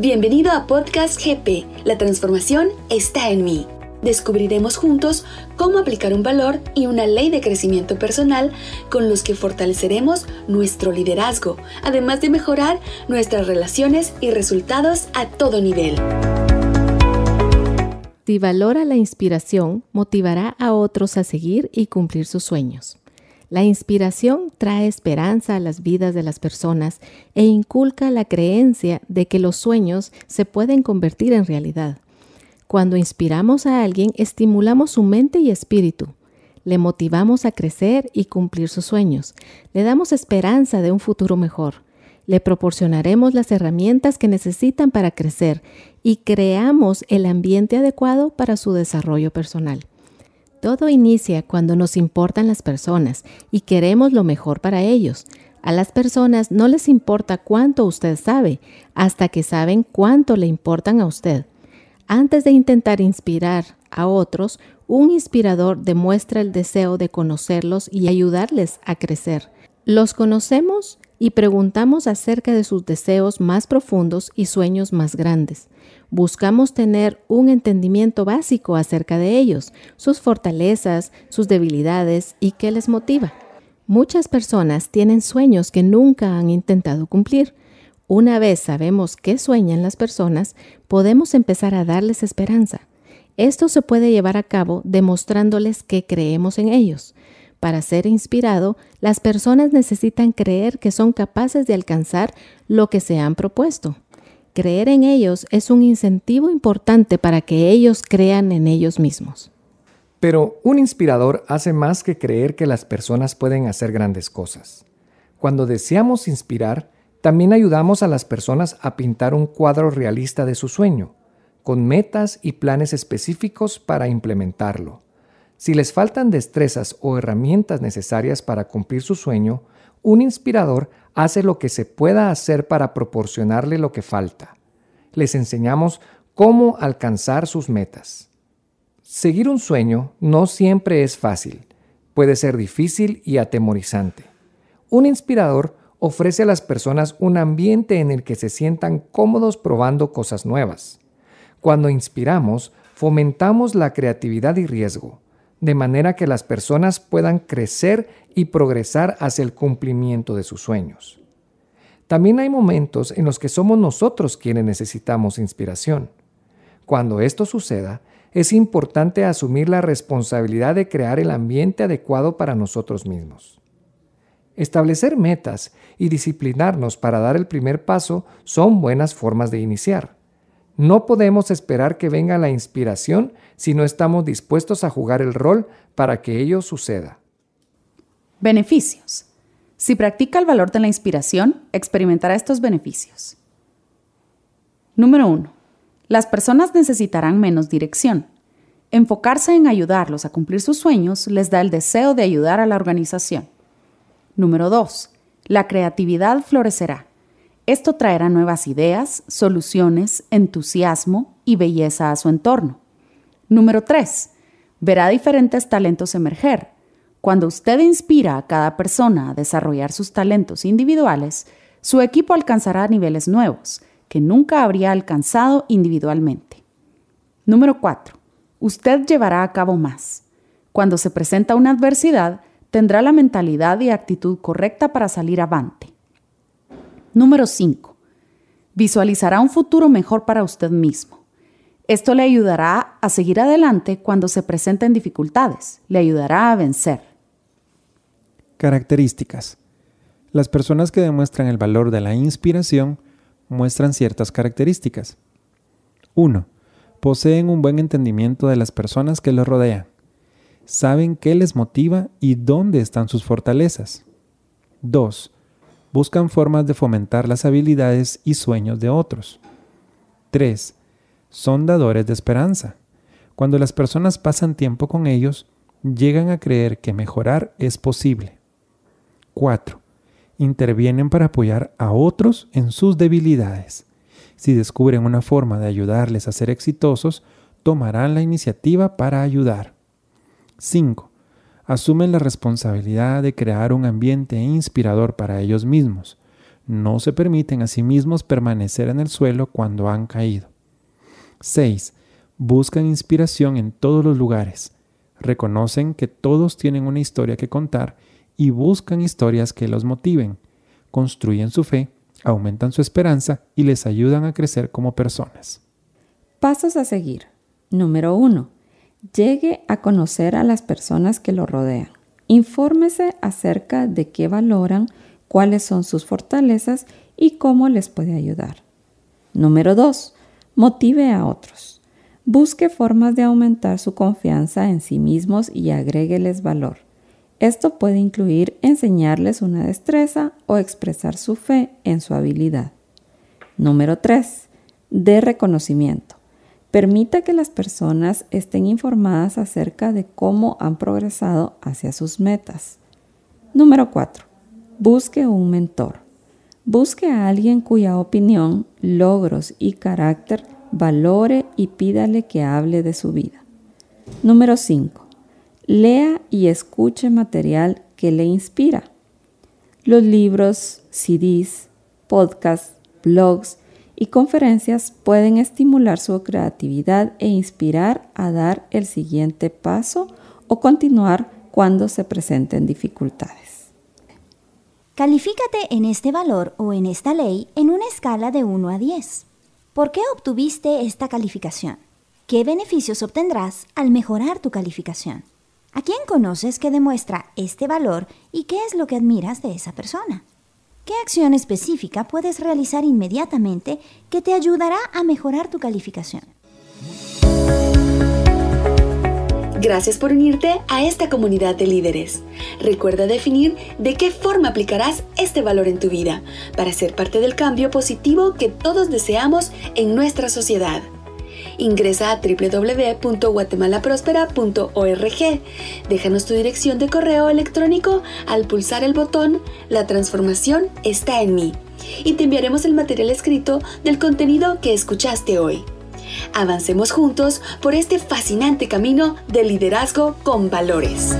Bienvenido a Podcast GP. La transformación está en mí. Descubriremos juntos cómo aplicar un valor y una ley de crecimiento personal con los que fortaleceremos nuestro liderazgo, además de mejorar nuestras relaciones y resultados a todo nivel. Si valora la inspiración, motivará a otros a seguir y cumplir sus sueños. La inspiración trae esperanza a las vidas de las personas e inculca la creencia de que los sueños se pueden convertir en realidad. Cuando inspiramos a alguien, estimulamos su mente y espíritu. Le motivamos a crecer y cumplir sus sueños. Le damos esperanza de un futuro mejor. Le proporcionaremos las herramientas que necesitan para crecer y creamos el ambiente adecuado para su desarrollo personal. Todo inicia cuando nos importan las personas y queremos lo mejor para ellos. A las personas no les importa cuánto usted sabe, hasta que saben cuánto le importan a usted. Antes de intentar inspirar a otros, un inspirador demuestra el deseo de conocerlos y ayudarles a crecer. Los conocemos y preguntamos acerca de sus deseos más profundos y sueños más grandes. Buscamos tener un entendimiento básico acerca de ellos, sus fortalezas, sus debilidades y qué les motiva. Muchas personas tienen sueños que nunca han intentado cumplir. Una vez sabemos qué sueñan las personas, podemos empezar a darles esperanza. Esto se puede llevar a cabo demostrándoles que creemos en ellos. Para ser inspirado, las personas necesitan creer que son capaces de alcanzar lo que se han propuesto. Creer en ellos es un incentivo importante para que ellos crean en ellos mismos. Pero un inspirador hace más que creer que las personas pueden hacer grandes cosas. Cuando deseamos inspirar, también ayudamos a las personas a pintar un cuadro realista de su sueño, con metas y planes específicos para implementarlo. Si les faltan destrezas o herramientas necesarias para cumplir su sueño, un inspirador hace lo que se pueda hacer para proporcionarle lo que falta. Les enseñamos cómo alcanzar sus metas. Seguir un sueño no siempre es fácil, puede ser difícil y atemorizante. Un inspirador ofrece a las personas un ambiente en el que se sientan cómodos probando cosas nuevas. Cuando inspiramos, fomentamos la creatividad y riesgo de manera que las personas puedan crecer y progresar hacia el cumplimiento de sus sueños. También hay momentos en los que somos nosotros quienes necesitamos inspiración. Cuando esto suceda, es importante asumir la responsabilidad de crear el ambiente adecuado para nosotros mismos. Establecer metas y disciplinarnos para dar el primer paso son buenas formas de iniciar. No podemos esperar que venga la inspiración si no estamos dispuestos a jugar el rol para que ello suceda. Beneficios. Si practica el valor de la inspiración, experimentará estos beneficios. Número 1. Las personas necesitarán menos dirección. Enfocarse en ayudarlos a cumplir sus sueños les da el deseo de ayudar a la organización. Número 2. La creatividad florecerá. Esto traerá nuevas ideas, soluciones, entusiasmo y belleza a su entorno. Número 3. Verá diferentes talentos emerger. Cuando usted inspira a cada persona a desarrollar sus talentos individuales, su equipo alcanzará niveles nuevos que nunca habría alcanzado individualmente. Número 4. Usted llevará a cabo más. Cuando se presenta una adversidad, tendrá la mentalidad y actitud correcta para salir avante. Número 5. Visualizará un futuro mejor para usted mismo. Esto le ayudará a seguir adelante cuando se presenten dificultades, le ayudará a vencer. Características. Las personas que demuestran el valor de la inspiración muestran ciertas características. 1. Poseen un buen entendimiento de las personas que los rodean. Saben qué les motiva y dónde están sus fortalezas. 2 buscan formas de fomentar las habilidades y sueños de otros. 3. Son dadores de esperanza. Cuando las personas pasan tiempo con ellos, llegan a creer que mejorar es posible. 4. Intervienen para apoyar a otros en sus debilidades. Si descubren una forma de ayudarles a ser exitosos, tomarán la iniciativa para ayudar. 5 asumen la responsabilidad de crear un ambiente inspirador para ellos mismos. no se permiten a sí mismos permanecer en el suelo cuando han caído. 6. Buscan inspiración en todos los lugares. Reconocen que todos tienen una historia que contar y buscan historias que los motiven, construyen su fe, aumentan su esperanza y les ayudan a crecer como personas. Pasos a seguir. Número 1. Llegue a conocer a las personas que lo rodean. Infórmese acerca de qué valoran, cuáles son sus fortalezas y cómo les puede ayudar. Número 2. Motive a otros. Busque formas de aumentar su confianza en sí mismos y agrégueles valor. Esto puede incluir enseñarles una destreza o expresar su fe en su habilidad. Número 3. De reconocimiento. Permita que las personas estén informadas acerca de cómo han progresado hacia sus metas. Número 4. Busque un mentor. Busque a alguien cuya opinión, logros y carácter valore y pídale que hable de su vida. Número 5. Lea y escuche material que le inspira. Los libros, CDs, podcasts, blogs y conferencias pueden estimular su creatividad e inspirar a dar el siguiente paso o continuar cuando se presenten dificultades. Califícate en este valor o en esta ley en una escala de 1 a 10. ¿Por qué obtuviste esta calificación? ¿Qué beneficios obtendrás al mejorar tu calificación? ¿A quién conoces que demuestra este valor y qué es lo que admiras de esa persona? ¿Qué acción específica puedes realizar inmediatamente que te ayudará a mejorar tu calificación? Gracias por unirte a esta comunidad de líderes. Recuerda definir de qué forma aplicarás este valor en tu vida para ser parte del cambio positivo que todos deseamos en nuestra sociedad. Ingresa a www.guatemalaprospera.org. Déjanos tu dirección de correo electrónico al pulsar el botón La transformación está en mí y te enviaremos el material escrito del contenido que escuchaste hoy. Avancemos juntos por este fascinante camino de liderazgo con valores.